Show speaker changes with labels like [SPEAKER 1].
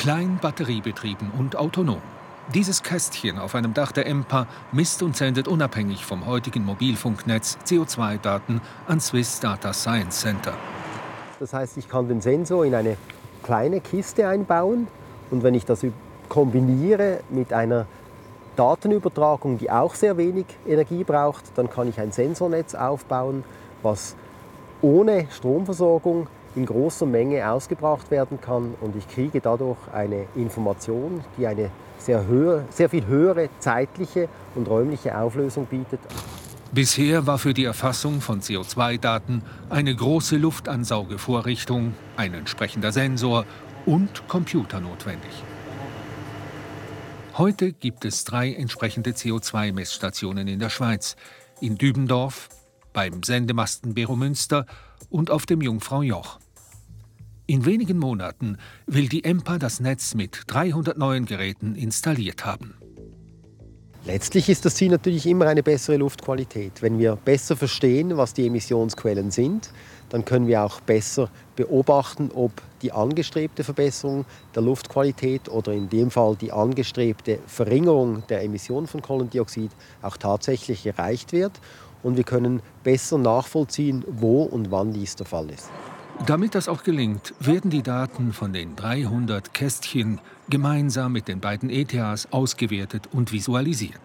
[SPEAKER 1] Klein, batteriebetrieben und autonom. Dieses Kästchen auf einem Dach der EMPA misst und sendet unabhängig vom heutigen Mobilfunknetz CO2-Daten an Swiss Data Science Center.
[SPEAKER 2] Das heißt, ich kann den Sensor in eine kleine Kiste einbauen und wenn ich das kombiniere mit einer Datenübertragung, die auch sehr wenig Energie braucht, dann kann ich ein Sensornetz aufbauen, was ohne Stromversorgung in großer Menge ausgebracht werden kann und ich kriege dadurch eine Information, die eine sehr, höher, sehr viel höhere zeitliche und räumliche Auflösung bietet.
[SPEAKER 1] Bisher war für die Erfassung von CO2-Daten eine große Luftansaugevorrichtung, ein entsprechender Sensor und Computer notwendig. Heute gibt es drei entsprechende CO2-Messstationen in der Schweiz. In Dübendorf, beim Sendemasten Beromünster und auf dem Jungfrau Joch. In wenigen Monaten will die EMPA das Netz mit 300 neuen Geräten installiert haben.
[SPEAKER 2] Letztlich ist das Ziel natürlich immer eine bessere Luftqualität. Wenn wir besser verstehen, was die Emissionsquellen sind, dann können wir auch besser beobachten, ob die angestrebte Verbesserung der Luftqualität oder in dem Fall die angestrebte Verringerung der Emissionen von Kohlendioxid auch tatsächlich erreicht wird. Und wir können besser nachvollziehen, wo und wann dies der Fall ist.
[SPEAKER 1] Damit das auch gelingt, werden die Daten von den 300 Kästchen gemeinsam mit den beiden ETHs ausgewertet und visualisiert.